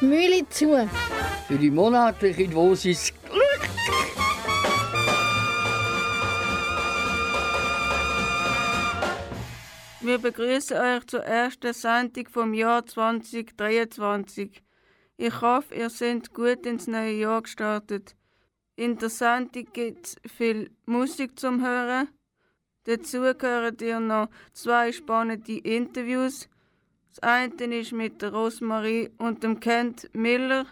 Mühle zu. Für die monatliche Dosis Glück. Wir begrüßen euch zur ersten Sendung vom Jahr 2023. Ich hoffe, ihr seid gut ins neue Jahr gestartet. In der Sendung gibt es viel Musik zum Hören. Dazu gehören ihr noch zwei spannende Interviews. Das eine ist mit der Rosemarie und dem Kent Miller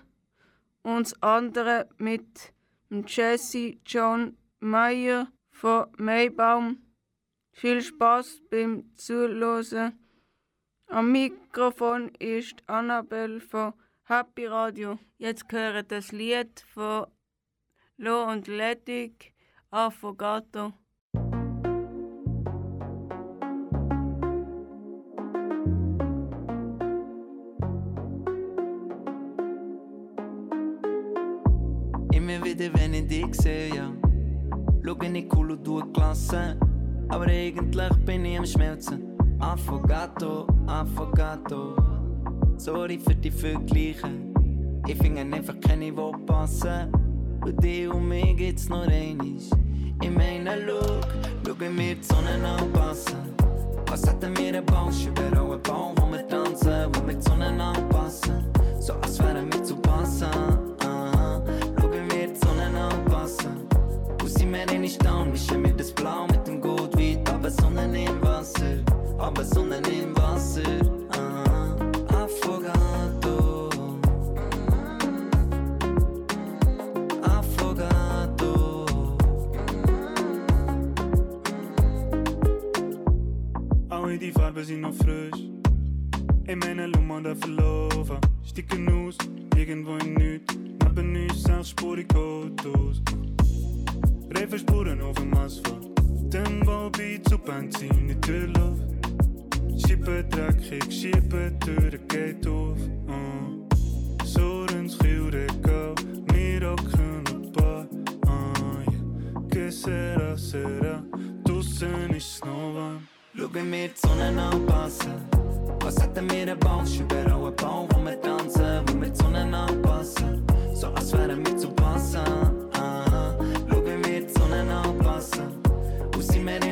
und das andere mit dem Jesse John Meyer von Maybaum. Viel Spaß beim Zuhören. Am Mikrofon ist Annabelle von Happy Radio. Jetzt gehört das Lied von Lo und Ledig Affogato. Dich sehe, ja. Schau ich cool und du Klasse. Aber eigentlich bin ich am Schmelzen. Affogato, Affogato. Sorry für die Vergleiche. Ich finde einfach keine, die passen. Bei dir und mir geht's nur einig. Ich meine, look, schau mir die Sonne anpassen. Was hätten wir einen Bausch überall einen Baum, wo wir tanzen, wo wir die Sonne anpassen. So als wären wir zu passen. Sind wir denn nicht down? Mischen wir das Blau mit dem Gut weit, aber Sonne im Wasser. Aber Sonne im Wasser. Aha. Affogato. Affogato. Alle die Farben sind noch frisch. In meiner Lummer der verlaufen. Sticken aus, irgendwo in nichts. Neben uns sechsspurig Autos. Reifenspuren auf dem Asphalt. Tempo bei zu Benzin in die Luft. Schippen dreckig, schippen Türen geht auf. Uh. So ins Kielregal, wir hocken ein paar. Uh, yeah. Que sera, sera, draussen ist noch warm. Schau wie wir die Sonne anpassen. Was hätten wir einen Bausch überall einen Baum, wo wir tanzen, wo wir die Sonne anpassen. So als wären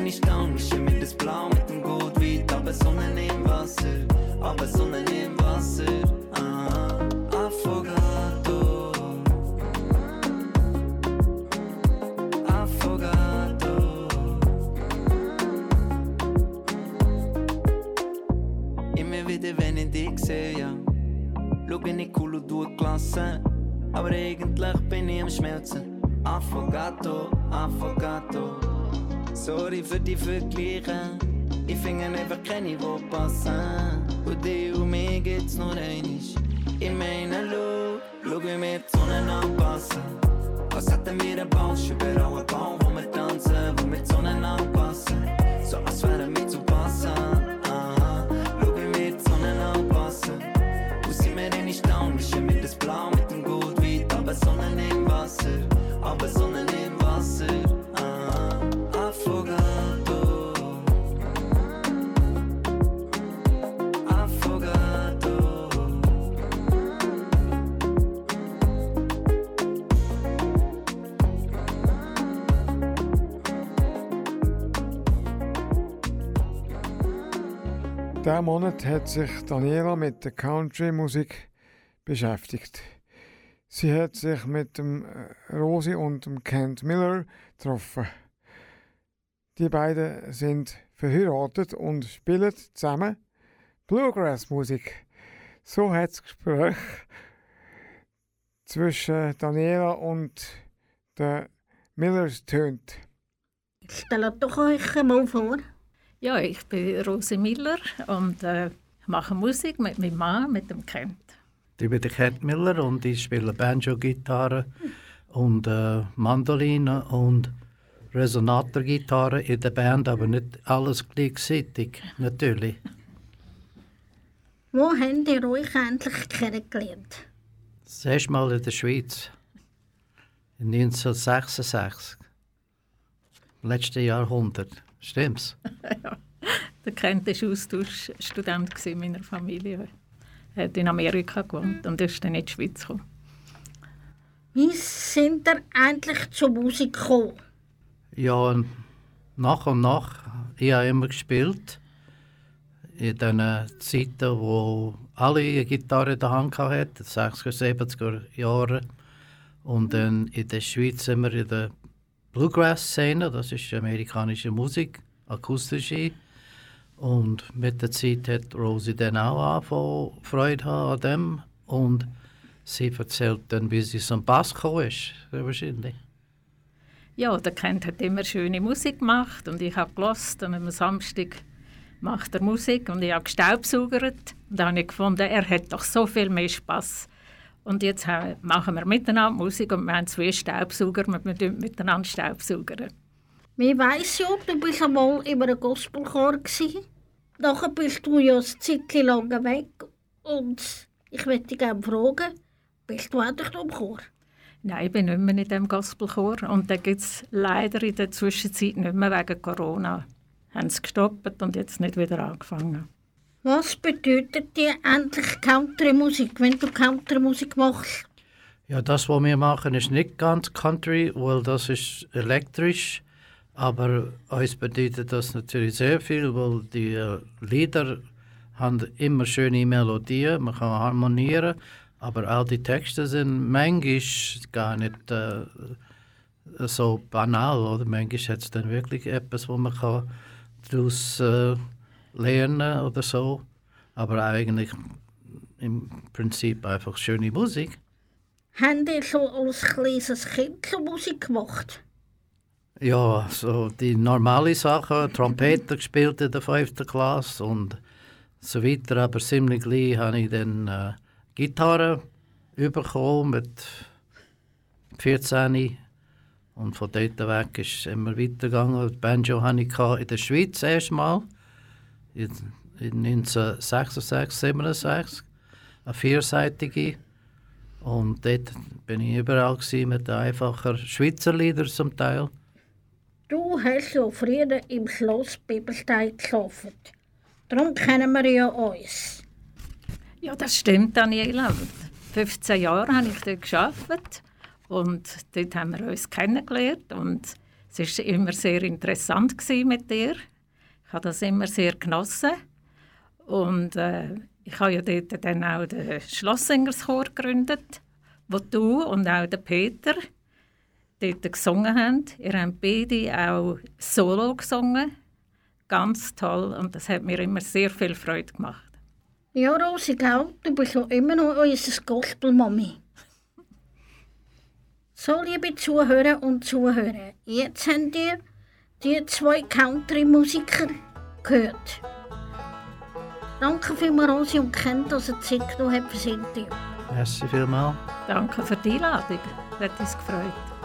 Nicht down? Mischen wir das Blau mit dem Gut weit, aber Sonne im Wasser. Aber Sonne im Wasser. Aha. Affogato. Affogato. Immer wieder, wenn ich dich sehe, ja. Schau ich cool und du Klasse. Aber eigentlich bin ich am Schmelzen. Affogato, Affogato. Sorry für die Vergleiche. Ich finde einfach keine, die passen. Und dir und mir geht's nur einig. Ich meine, schau, schau wie wir die Sonne anpassen. Was hätten wir einen Bausch überall einen Baum, wo wir tanzen, wo wir die Sonne anpassen. So als wären wir Diesen Monat hat sich Daniela mit der Country-Musik beschäftigt. Sie hat sich mit dem äh, Rosi und dem Kent Miller getroffen. Die beiden sind verheiratet und spielen zusammen Bluegrass-Musik. So hat das Gespräch zwischen Daniela und den Millers tönt. Stellt doch euch mal vor. Ja, ich bin Rose Miller und äh, mache Musik mit meinem Mann, mit dem Kent. Ich bin der Cat Miller und ich spiele Banjo, Gitarre und äh, Mandoline und Resonator-Gitarre in der Band, aber nicht alles gleichzeitig, natürlich. Wo habt ihr euch endlich kennengelernt? Das erste Mal in der Schweiz, in 1966, im letzten Jahrhundert. Stimmt's? Der Kent war Austauschstudent in meiner Familie. Er hat in Amerika gewohnt und ist dann in die Schweiz gekommen. Wie sind ihr endlich zur Musik gekommen? Ja, nach und nach. Ich habe immer gespielt. In den Zeiten, wo alle eine Gitarre in der Hand hatten, 60er, 70er Jahre. Und dann in der Schweiz sind wir in der Bluegrass-Szene, das ist amerikanische Musik, akustische. Und mit der Zeit hat Rosie dann auch angefangen, Freude haben an dem. Und sie erzählt dann, wie sie zum Bass gekommen ist, wahrscheinlich. Ja, der Kent hat immer schöne Musik gemacht und ich habe gelost und am Samstag macht er Musik und ich habe gestaubsaugert. Und dann habe ich gefunden, er hat doch so viel mehr Spass. Und jetzt machen wir miteinander Musik und wir haben zwei Staubsauger, wir miteinander Staubsaugern. Ich weiss ja, du bist einmal in einem Gospelchor. Nachher bist du ja ein Zeitchen lang weg und ich möchte dich gerne fragen, bist du endlich noch im Chor? Nein, ich bin nicht mehr in diesem Gospelchor und da gibt es leider in der Zwischenzeit nicht mehr wegen Corona. Haben sie gestoppt und jetzt nicht wieder angefangen. Was bedeutet dir endlich Country-Musik, wenn du Country-Musik machst? Ja, das, was wir machen, ist nicht ganz Country, weil das ist elektrisch. Aber uns bedeutet das natürlich sehr viel, weil die äh, Lieder haben immer schöne Melodien, man kann harmonieren, aber auch die Texte sind manchmal gar nicht äh, so banal. Oder? Manchmal hat es dann wirklich etwas, wo man kann daraus äh, lernen oder so. Aber eigentlich im Prinzip einfach schöne Musik. Haben ihr schon als kleines Kind Musik gemacht? Ja, so die normalen Sachen, Trompete gespielt in der fünften Klasse und so weiter, aber ziemlich gleich habe ich dann äh, Gitarre bekommen mit 14 und von dort weg ist es immer weitergegangen. Banjo hatte ich in der Schweiz erstmal, in, in 1966, 67, eine vierseitige. Und dort bin ich überall mit einfachen Schweizer Liedern zum Teil. Du hast ja früher im Schloss Bibelstein geschlafen. Darum kennen wir ja uns. Ja, das stimmt, Daniela. 15 Jahre habe ich dort gearbeitet und dort haben wir uns kennengelernt und es war immer sehr interessant mit dir. Ich habe das immer sehr genossen und äh, ich habe ja dort dann auch den Schlossingerschor gegründet, wo du und auch der Peter dort gesungen haben. Ihr habt beide auch Solo gesungen. Ganz toll und das hat mir immer sehr viel Freude gemacht. Ja, Rosi, gell? du bist ja immer noch unsere Gospel-Mami. So, liebe Zuhörer und Zuhörer, jetzt habt ihr die zwei Country-Musiker gehört. Danke vielmals, Rosi und Kent, dass ihr Zeit genommen habt für das Interview. Merci vielmals. Danke für die Einladung. Hat uns gefreut.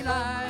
Eli.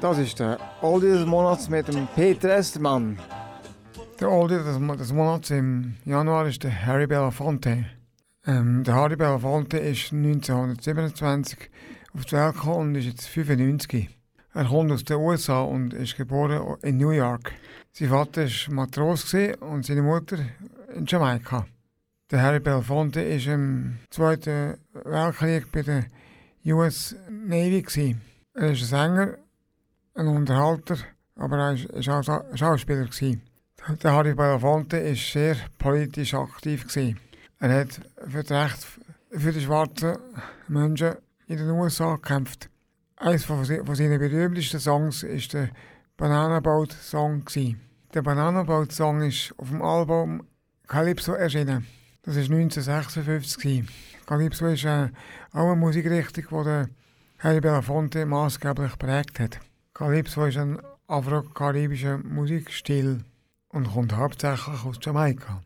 Das ist der Oldie des Monats mit dem Peter Estermann. Der Oldie des, Mo- des Monats im Januar ist der Harry Belafonte. Ähm, der Harry Belafonte ist 1927 auf die Welt gekommen und ist jetzt 95. Er kommt aus den USA und ist geboren in New York. Sein Vater war Matros und seine Mutter in Jamaika. Der Harry Belafonte ist im Zweiten Weltkrieg bei der US Navy. Gewesen. Er ist ein Sänger, ein Unterhalter, aber er war auch Schauspieler. Der Harry Belafonte war sehr politisch aktiv. Er hat für das Recht für die schwarzen Menschen in den USA gekämpft. Eines von, se- von seinen berühmtesten Songs ist der Banana Boat Song. Der Banana Boat Song ist auf dem Album Calypso erschienen. Das war 1956. Gewesen. Calypso ist auch eine Musikrichtung, die Harry Belafonte maßgeblich geprägt hat. Calypso ist ein afro-karibischer Musikstil und kommt hauptsächlich aus Jamaika.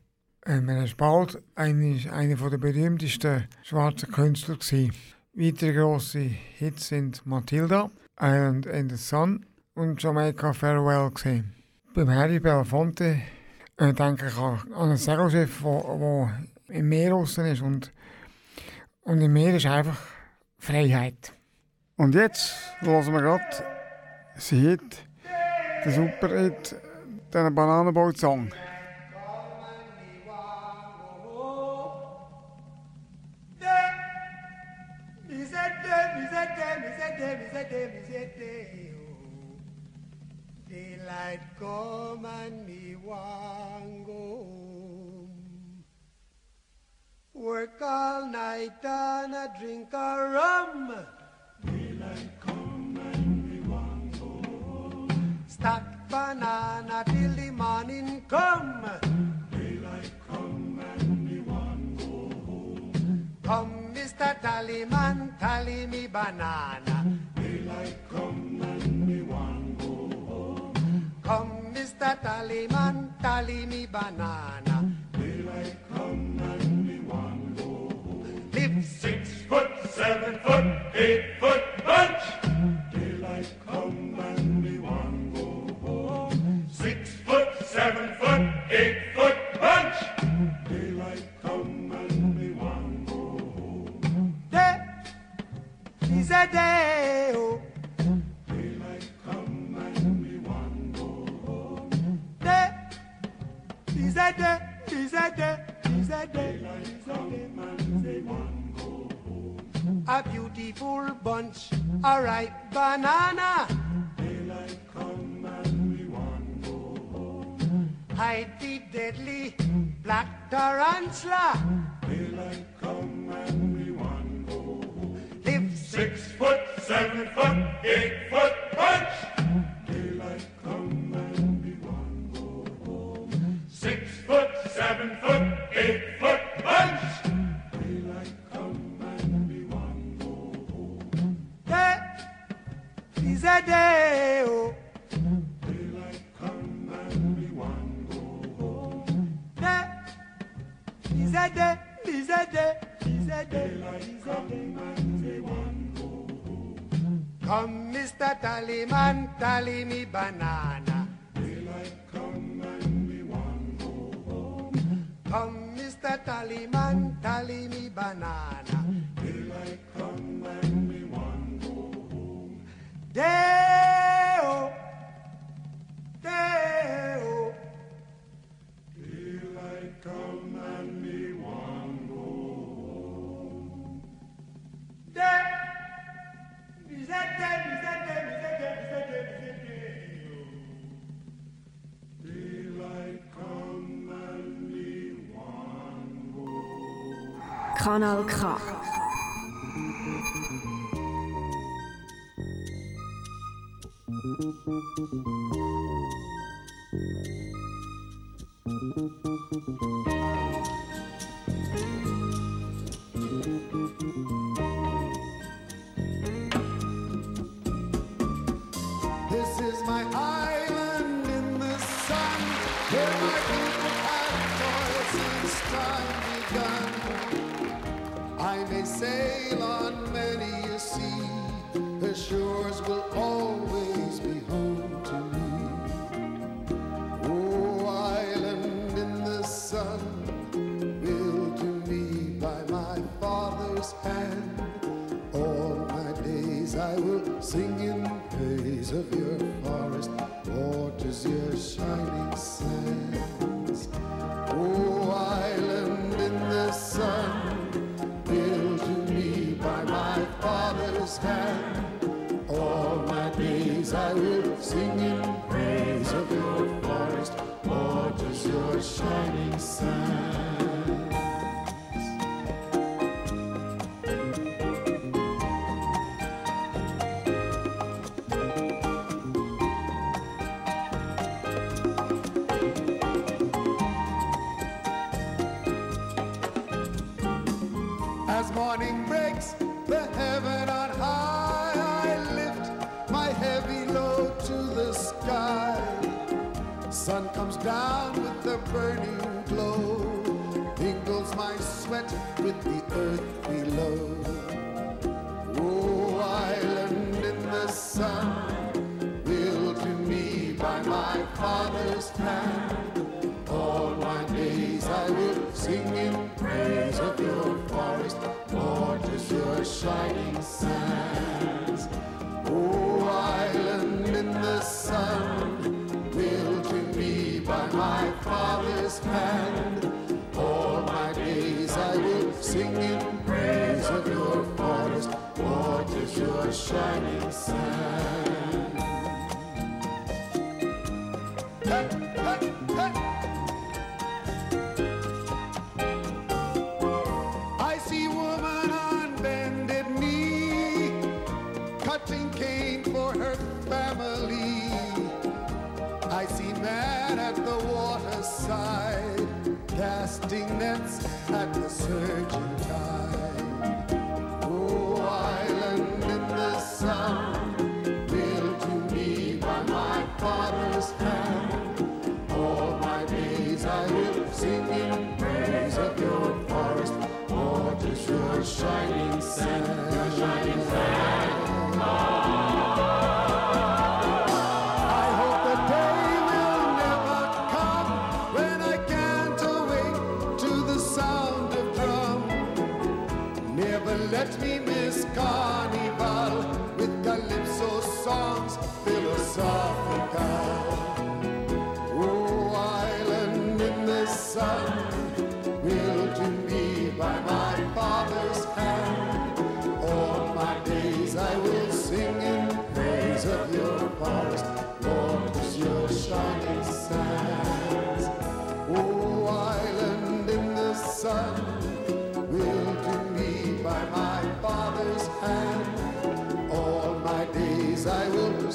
Ähm, er ist bald einer, der berühmtesten schwarzen Künstler. Gewesen. Weitere grosse Hits sind Matilda, Island in the Sun und Jamaica Farewell. Gewesen. Beim Harry Belafonte äh, denke ich an, ein Segelschiff, das im Meer draussen ist und, und im Meer ist einfach Freiheit. Und jetzt hören wir gerade sie Hit, den super Hit, den Bananenboot-Song. Daylight come and me want go home. Work all night and a drink a rum. Stack banana till the morning come. Daylight come and me want go home. Come, Mr. Tallyman, tally me banana. Daylight come and me want go home. Come, Mr. Tallyman, tally me banana. Daylight come and me. Live six foot, seven foot, eight foot bunch. Daylight come and me want go home. Six foot, seven foot, eight foot bunch. Daylight come and me want go home. Day is a day. Bunch, a ripe banana. Kanal K. shores will praise of your forest, gorgeous your shining sands. Island in the sun, built to me by my father's hand. All my days I will sing in praise of your your shining sands.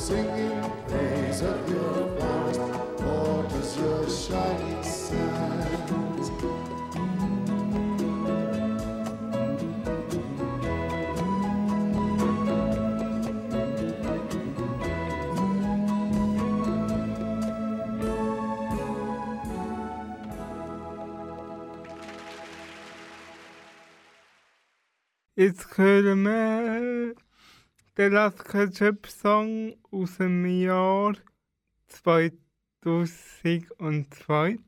singing praise of your forest, for is your shining sands. It's Kermit. der Lasker-Chip-Song aus dem Jahr 2002.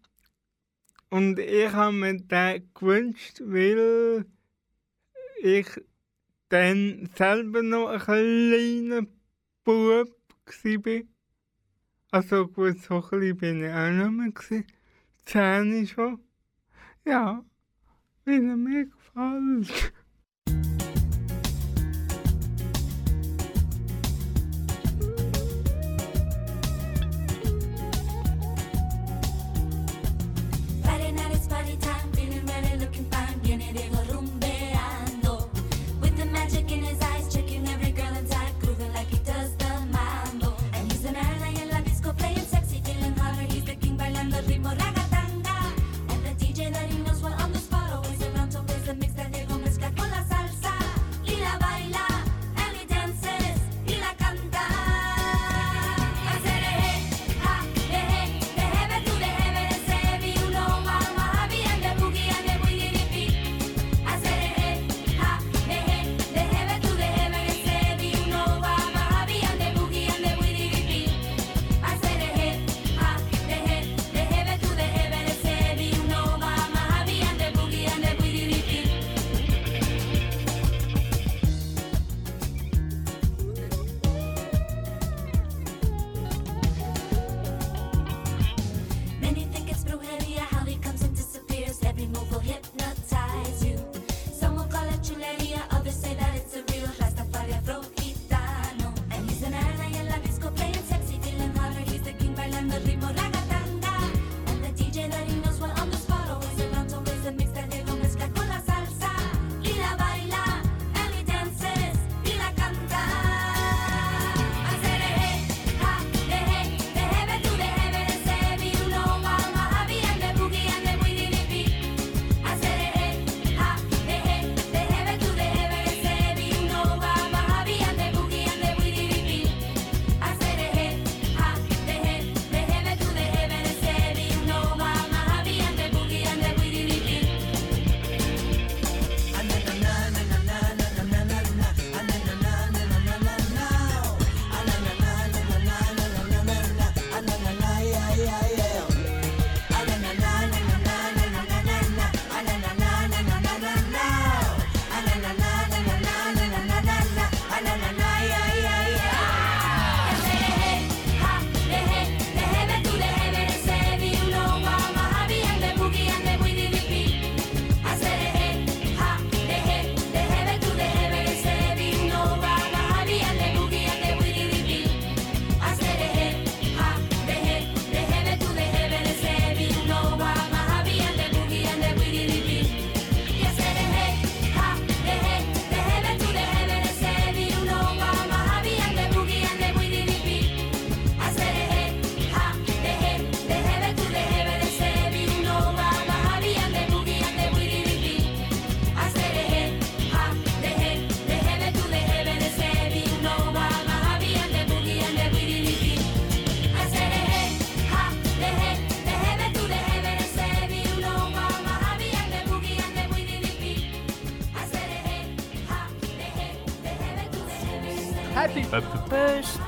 Und ich habe mir den gewünscht, weil ich dann selber noch ein kleiner Bub war. Also gut, so klein bin ich auch nicht mehr. Zähne schon. Ja, wie mir gefällt.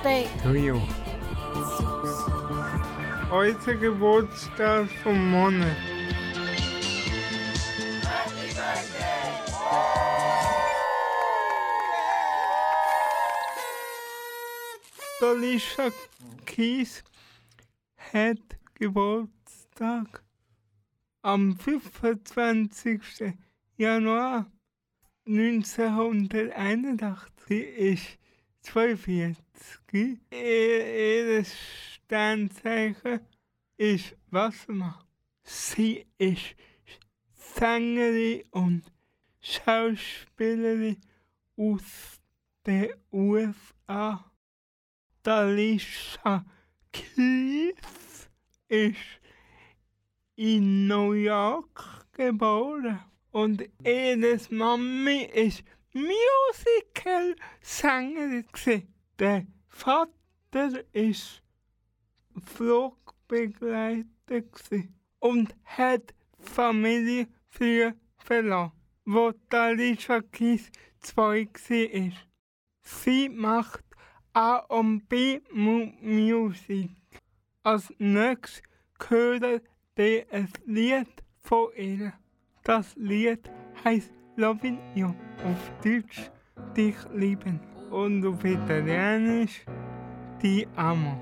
Birthday. Rio. Heute Geburtstag vom Monat. Alicia Keys hat Geburtstag am 25. Januar 1981. Sie ist 42. Ihr, ihr Sternzeichen ist Wassermann. Sie ist Sängerin und Schauspielerin aus den USA. Alicia Keys ist in New York geboren und ihre Mami ist Musical-Sängerin. Der Vater ist Flugbegleiter und hat Familie früh verlassen, wo Alicia Keys zwei war. Sie macht A und B Mu Music. Als nächstes hören wir ein Lied von ihr. Das Lied heißt Loving You, auf Deutsch Dich lieben und auf Italienisch Die Amo.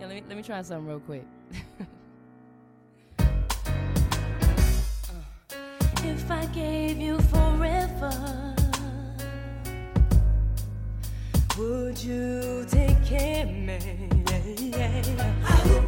Yeah, let me let me try something real quick. Uh, if I gave you forever, would you take care of me? Would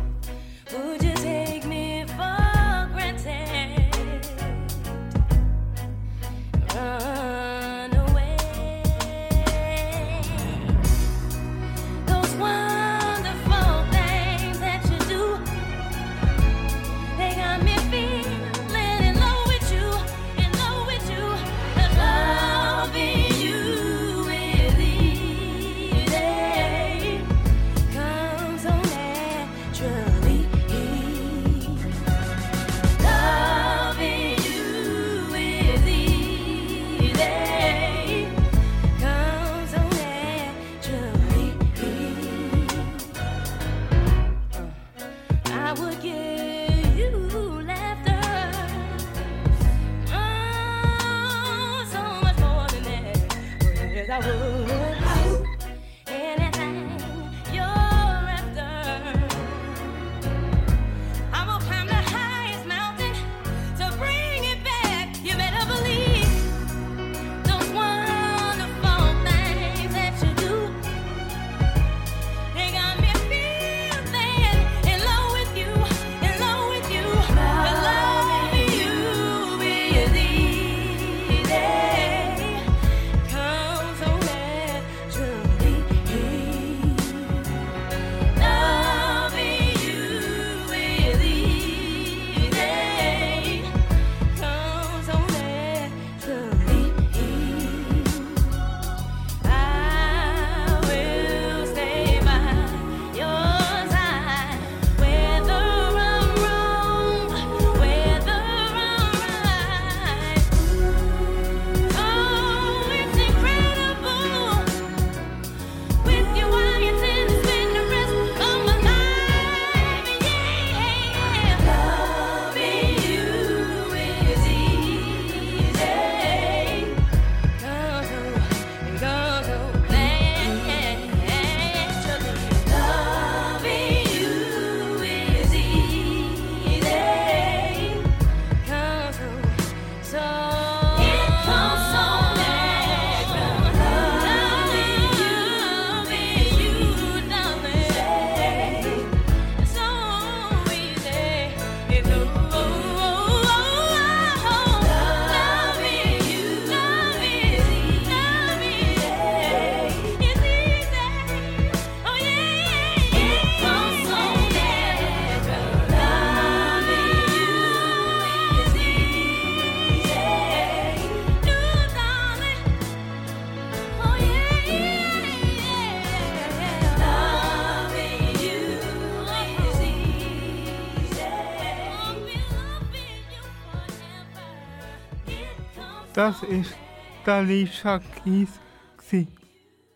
Das ist Talisha Kies.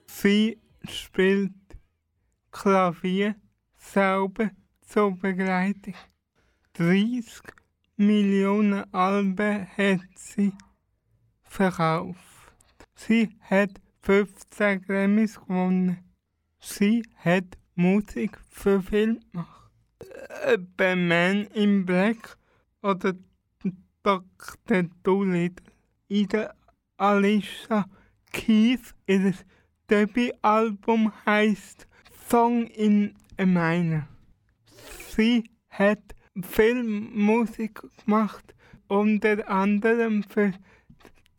Sie spielt Klavier selber zur Begleitung. 30 Millionen Alben hat sie verkauft. Sie hat 15 Grammys gewonnen. Sie hat Musik für Film gemacht. Batman im Black oder Dr. Doolittle. Ida Alicia Keys ihres Debütalbum heißt Song in a Minor. Sie hat Filmmusik gemacht, unter anderem für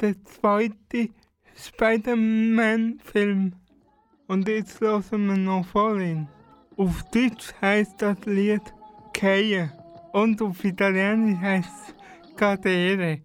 den zweiten Spider-Man-Film. Und jetzt hören wir noch vorhin. Auf Deutsch heißt das Lied Keie und auf Italienisch heißt es Cadere.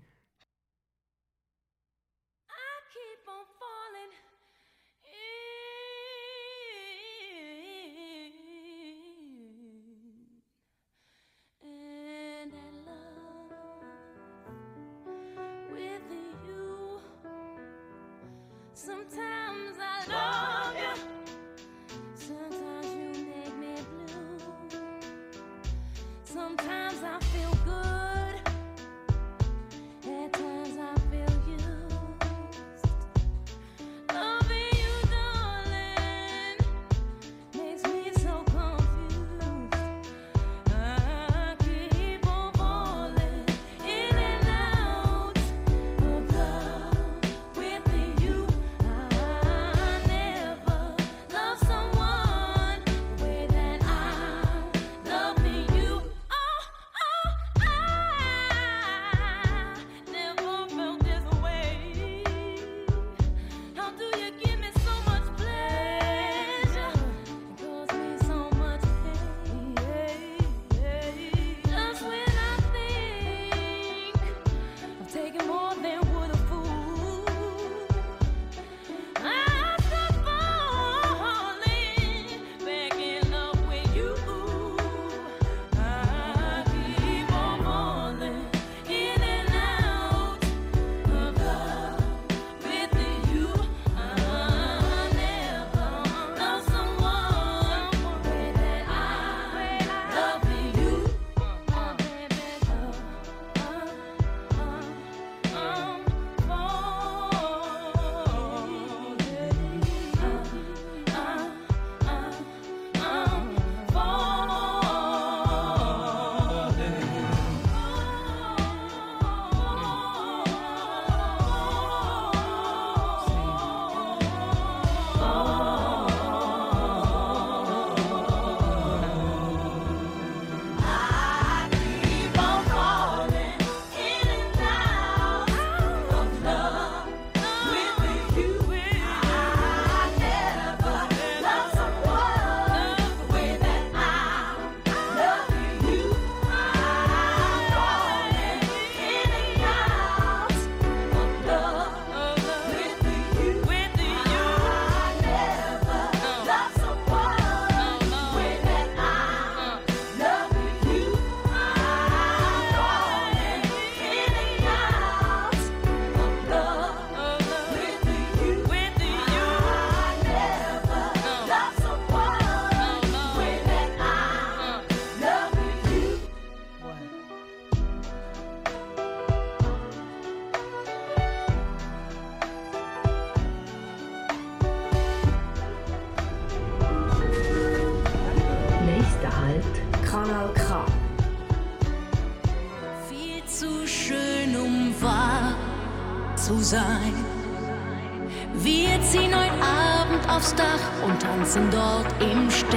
sitzen dort im Stuhl.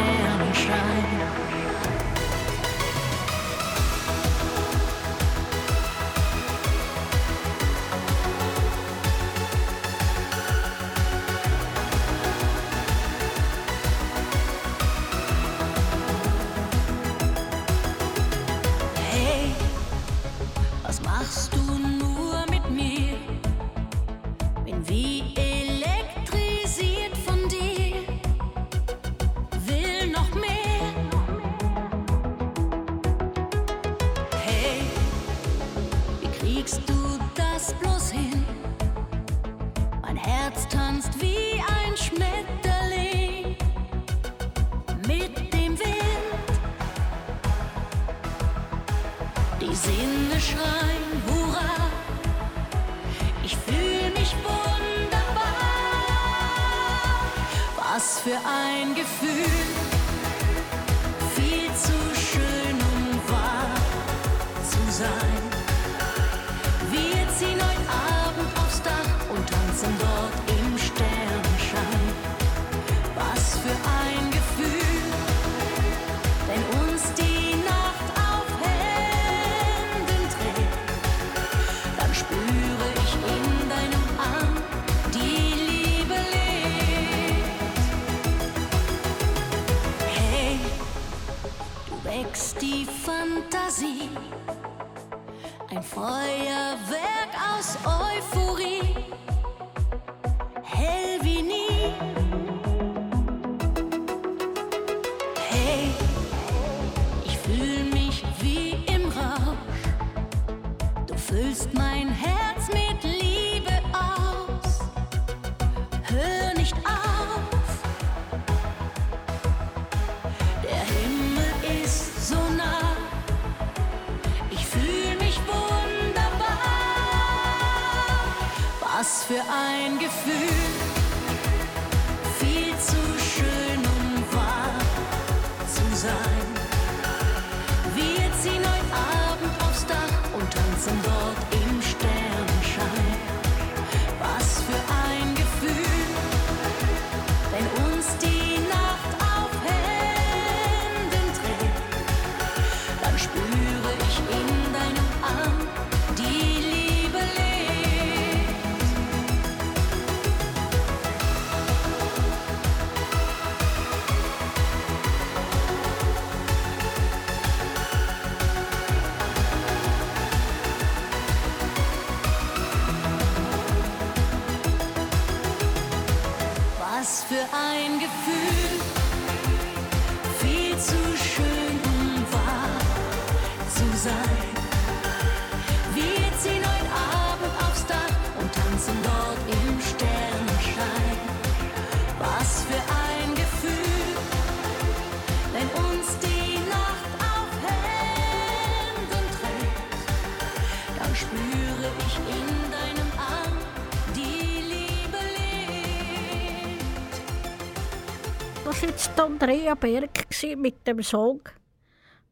War jetzt Andrea Berg mit dem Song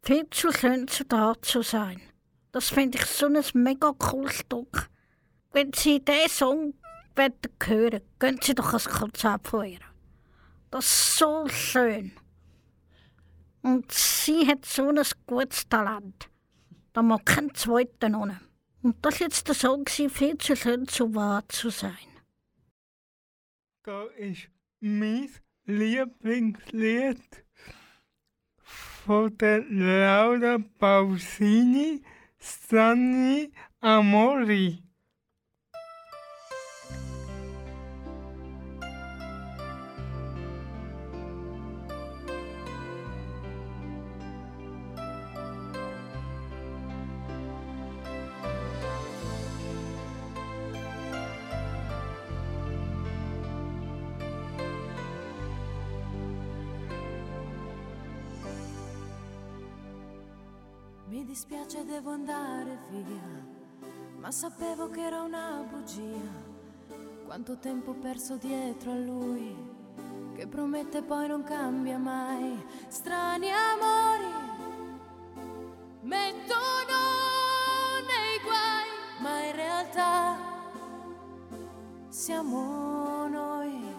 «Viel zu schön zu da zu sein». Das finde ich so ein mega cooles Stück. Wenn Sie diesen Song wollen hören gehen Sie doch ein Konzert von ihr. Das ist so schön. Und sie hat so ein gutes Talent. Da mag kein zweiter noch. Und das war jetzt der Song «Viel zu schön zu wahr zu sein». Da ist mein Lieblingslied von der Laura Pausini, Strani Amori. Via, ma sapevo che era una bugia. Quanto tempo perso dietro a lui, che promette poi non cambia mai. Strani amori mettono nei guai, ma in realtà siamo noi.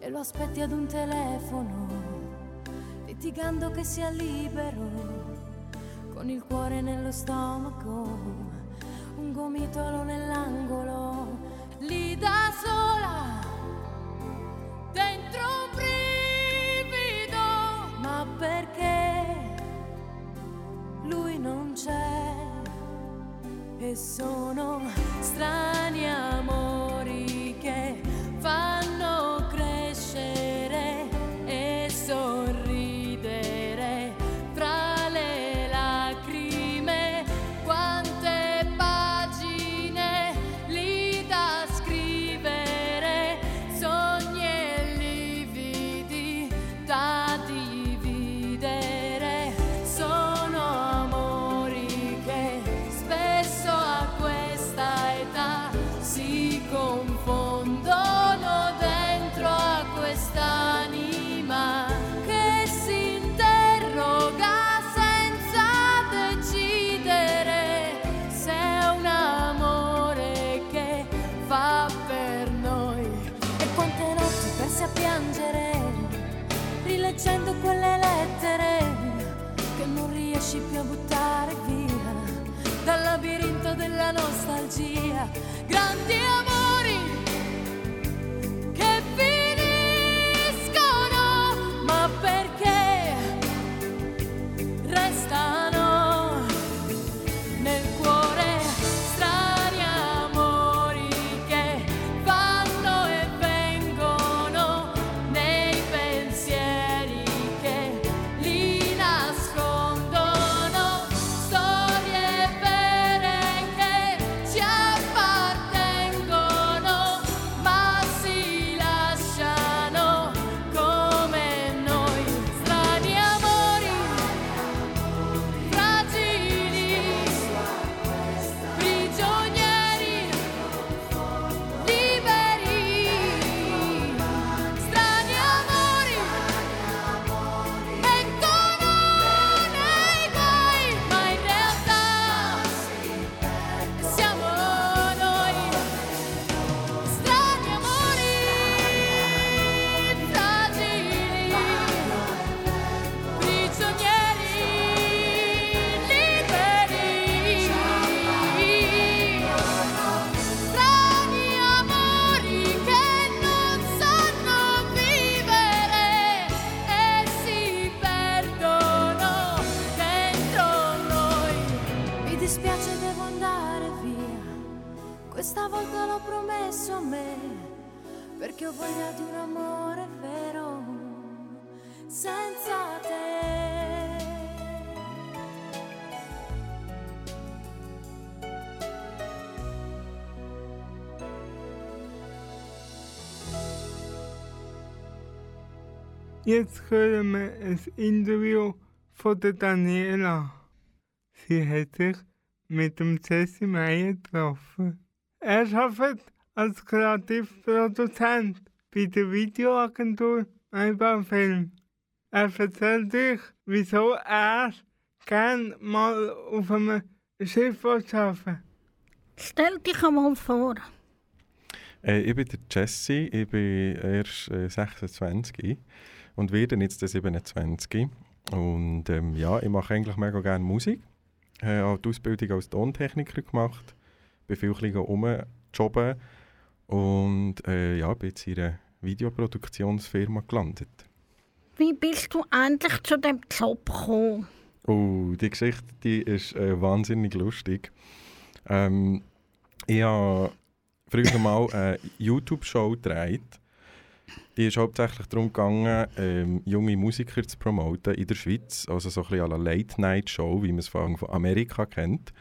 E lo aspetti ad un telefono, litigando che sia libero con il cuore nello stomaco, un gomitolo nell'angolo, lì da sola, dentro un brivido, ma perché lui non c'è? E sono Jetzt hören wir ein Interview von der Daniela. Sie hat sich mit dem Jesse Meyer getroffen. Er arbeitet als Kreativproduzent bei der Videoagentur Einbaufilm. Er erzählt euch, wieso er gern mal auf einem Schiff arbeiten. Stell dich einmal vor. Äh, ich bin der Jesse, ich bin erst äh, 26 und werde jetzt der 27. Und ähm, ja, ich mache eigentlich mega gerne Musik. Ich habe die Ausbildung als Tontechniker gemacht, bin viel rumgejobbt und äh, ja, bin jetzt in einer Videoproduktionsfirma gelandet. Wie bist du endlich zu dem Job gekommen? Oh, die Geschichte die ist äh, wahnsinnig lustig. Ähm, ich habe früher mal eine YouTube-Show gedreht. Die ist hauptsächlich darum gegangen, ähm, junge Musiker zu promoten in der Schweiz. Also so ein bisschen eine Late-Night-Show, wie man es von von Amerika kennt.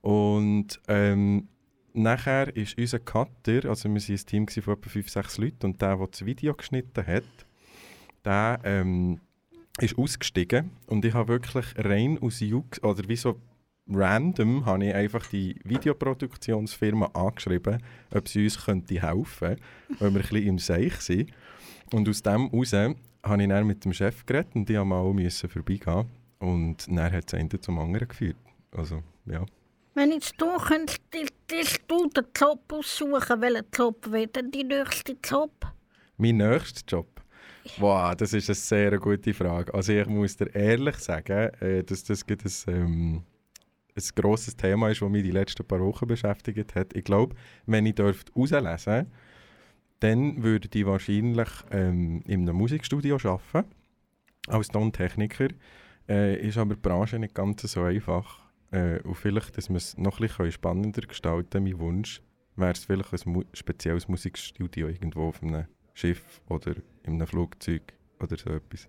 Und ähm, nachher ist unser Cutter, also wir waren ein Team von etwa 5, 6 Leuten, und der, der das Video geschnitten hat, der ähm, ist ausgestiegen. Und ich habe wirklich rein aus Jux, oder wie so random, habe ich einfach die Videoproduktionsfirma angeschrieben, ob sie uns könnte helfen könnte, weil wir ein bisschen im Seich sind. Und aus dem heraus habe ich dann mit dem Chef geredet und die haben auch müssen vorbeigehen. Und dann hat es einen zum anderen geführt. Also, ja. Wenn jetzt du könntest, willst du den Job aussuchen, welchen Job wäre denn dein nächster Job? Mein nächster Job? Wow, das ist eine sehr gute Frage. Also ich muss dir ehrlich sagen, äh, dass das ein, ähm, ein grosses Thema ist, das mich die letzten paar Wochen beschäftigt hat. Ich glaube, wenn ich dürfte herauslesen dann würde ich wahrscheinlich ähm, in einem Musikstudio arbeiten, als Tontechniker. Äh, ist aber die Branche nicht ganz so einfach. Äh, und vielleicht, dass wir es noch ein bisschen spannender gestalten können, mein Wunsch, wäre es vielleicht ein mu spezielles Musikstudio irgendwo auf einem Schiff oder in einem Flugzeug oder so etwas.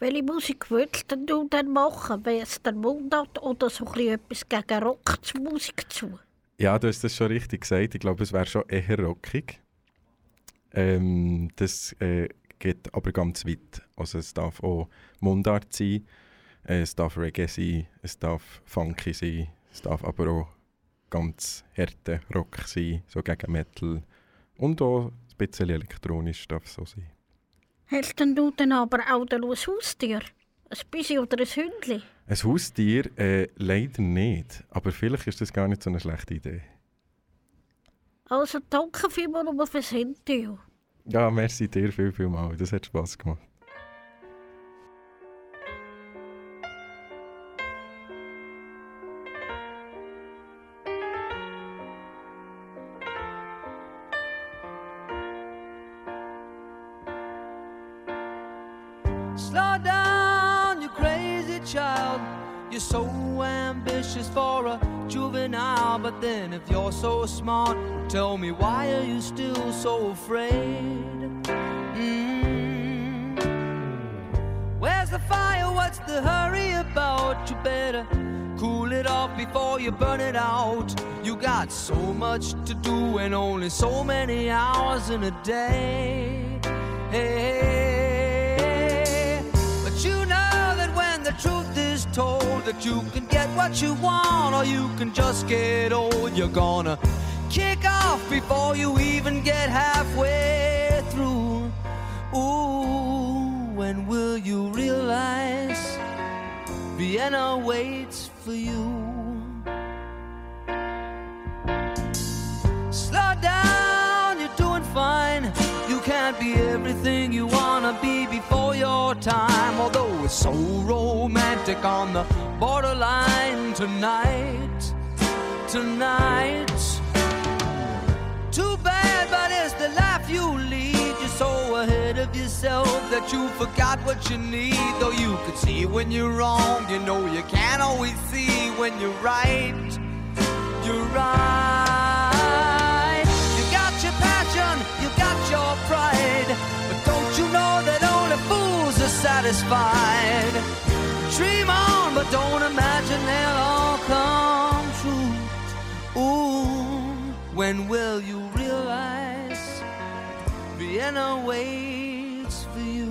Welche Musik würdest du denn machen? Wäre es der Mundart oder so etwas gegen Rockmusik zu? Ja, du hast das schon richtig gesagt. Ich glaube, es wäre schon eher rockig. Ähm, das äh, geht aber ganz weit. Also es darf auch Mundart sein, äh, es darf Reggae sein, es darf Funky sein, es darf aber auch ganz harte Rock sein, so gegen Metal. Und auch bisschen elektronisch darf es so sein. Hast denn du dann aber auch ein Haustier? Ein Bissi oder ein Hündchen? Ein Haustier äh, leider nicht, aber vielleicht ist das gar nicht so eine schlechte Idee. Also danke vielmals fürs Interview. Ja, merci dir viel, viel mal. Das hat Spass gemacht. But then if you're so smart, tell me why are you still so afraid? Mm. Where's the fire? What's the hurry about? You better cool it off before you burn it out. You got so much to do and only so many hours in a day. Hey, the truth is told that you can get what you want or you can just get old, you're gonna kick off before you even get halfway through. Ooh, when will you realize Vienna waits for you? Slow down, you're doing fine. You can't be everything be before your time. Although it's so romantic on the borderline tonight, tonight. Too bad, but it's the life you lead. You're so ahead of yourself that you forgot what you need. Though you could see when you're wrong, you know you can't always see when you're right. You're right. Satisfied? Dream on, but don't imagine they'll all come true. Ooh, when will you realize Vienna waits for you?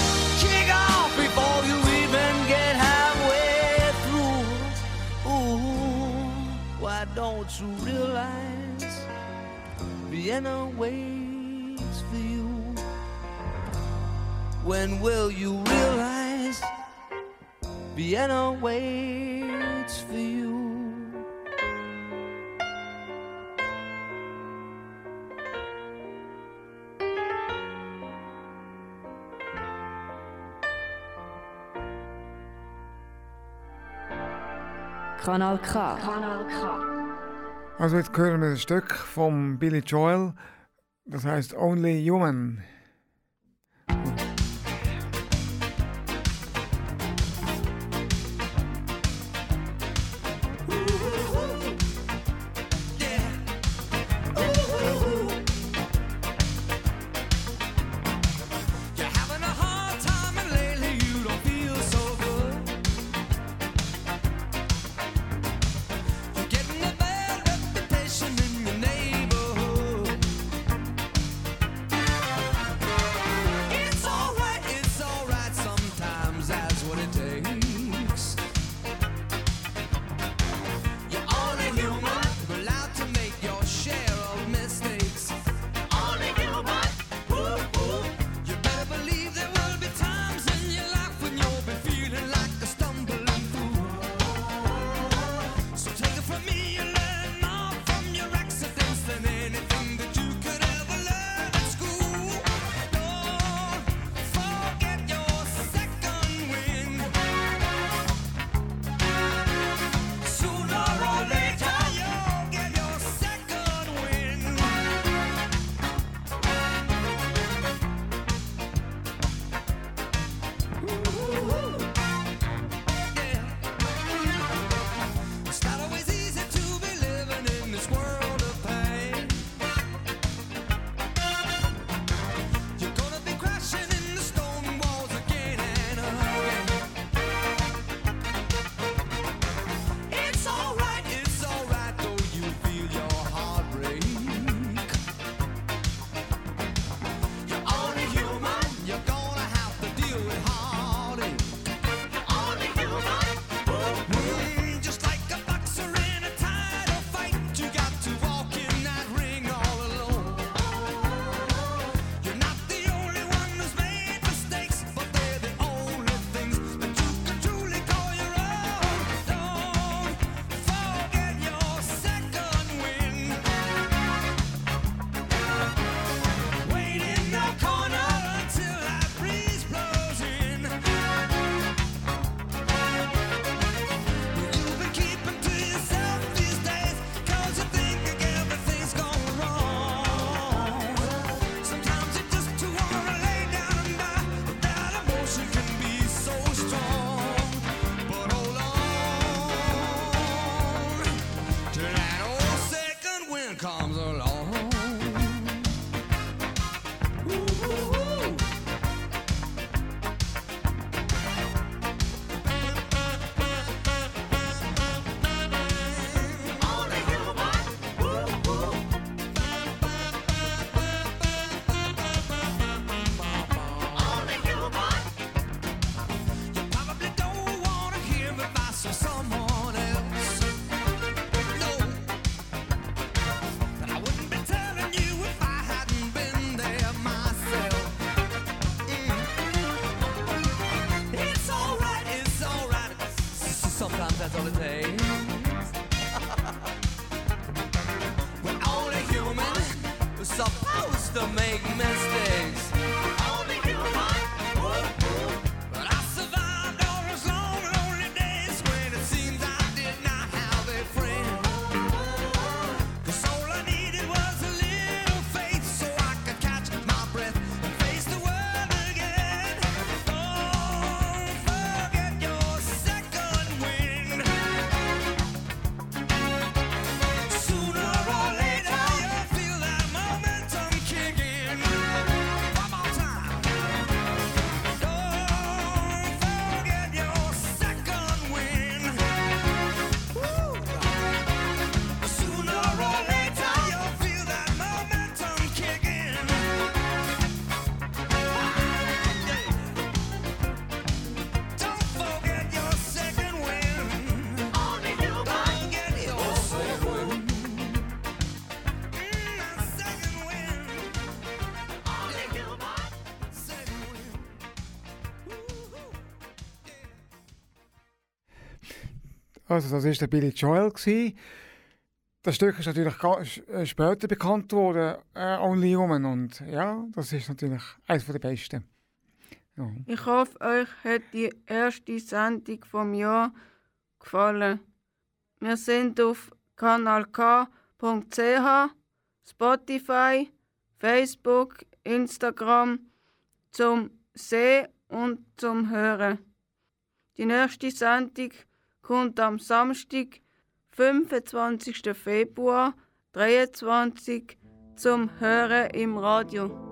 don't you realize Vienna waits for you? When will you realize Vienna waits for you? Kanal K. Kanal K. Also jetzt hören wir ein Stück vom Billy Joel, das heißt Only Human. big mistake. Also das war der Billy Joel. Gewesen. Das Stück ist natürlich äh, später bekannt worden, äh, Only Human. Und ja, das ist natürlich eines der besten. Ja. Ich hoffe, euch hat die erste Sendung vom Jahr gefallen. Wir sind auf kanalk.ch, Spotify, Facebook, Instagram zum Sehen und zum Hören. Die nächste Sendung kommt am Samstag, 25. Februar 23 zum Hören im Radio.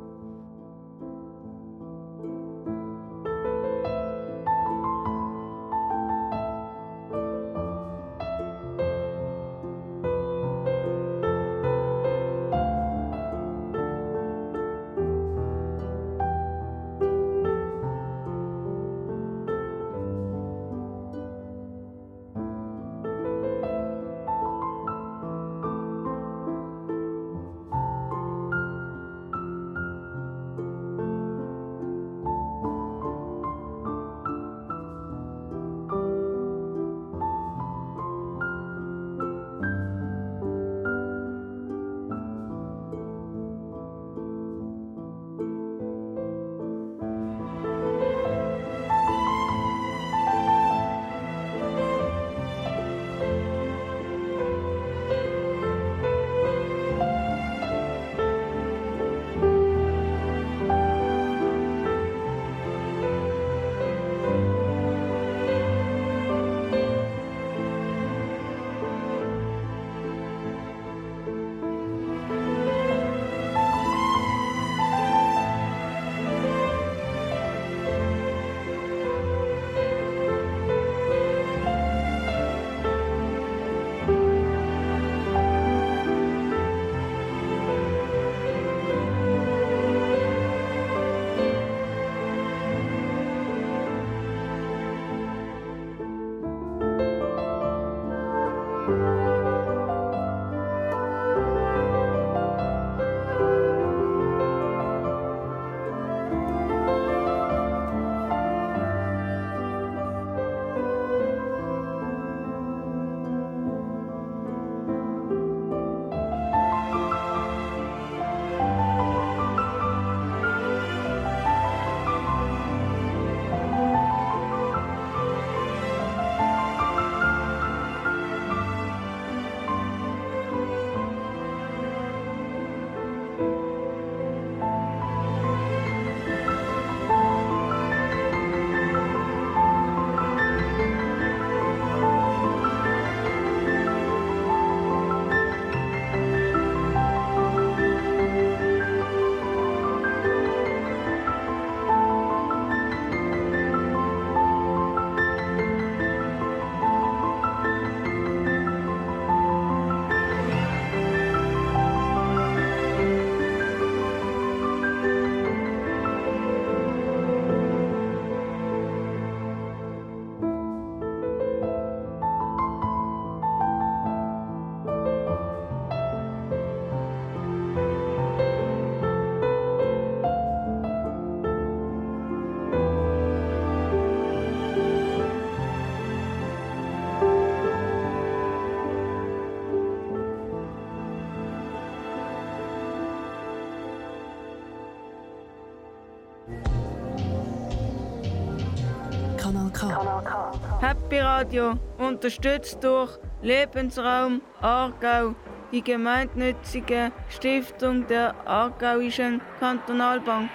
Happy Radio, unterstützt durch Lebensraum Aargau, die gemeinnützige Stiftung der Aargauischen Kantonalbank.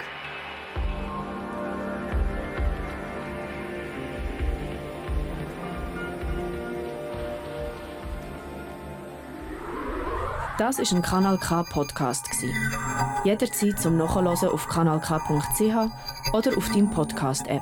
Das ist ein Kanal K Podcast. Jederzeit zum Nachhören auf kanalk.ch oder auf deinem Podcast App.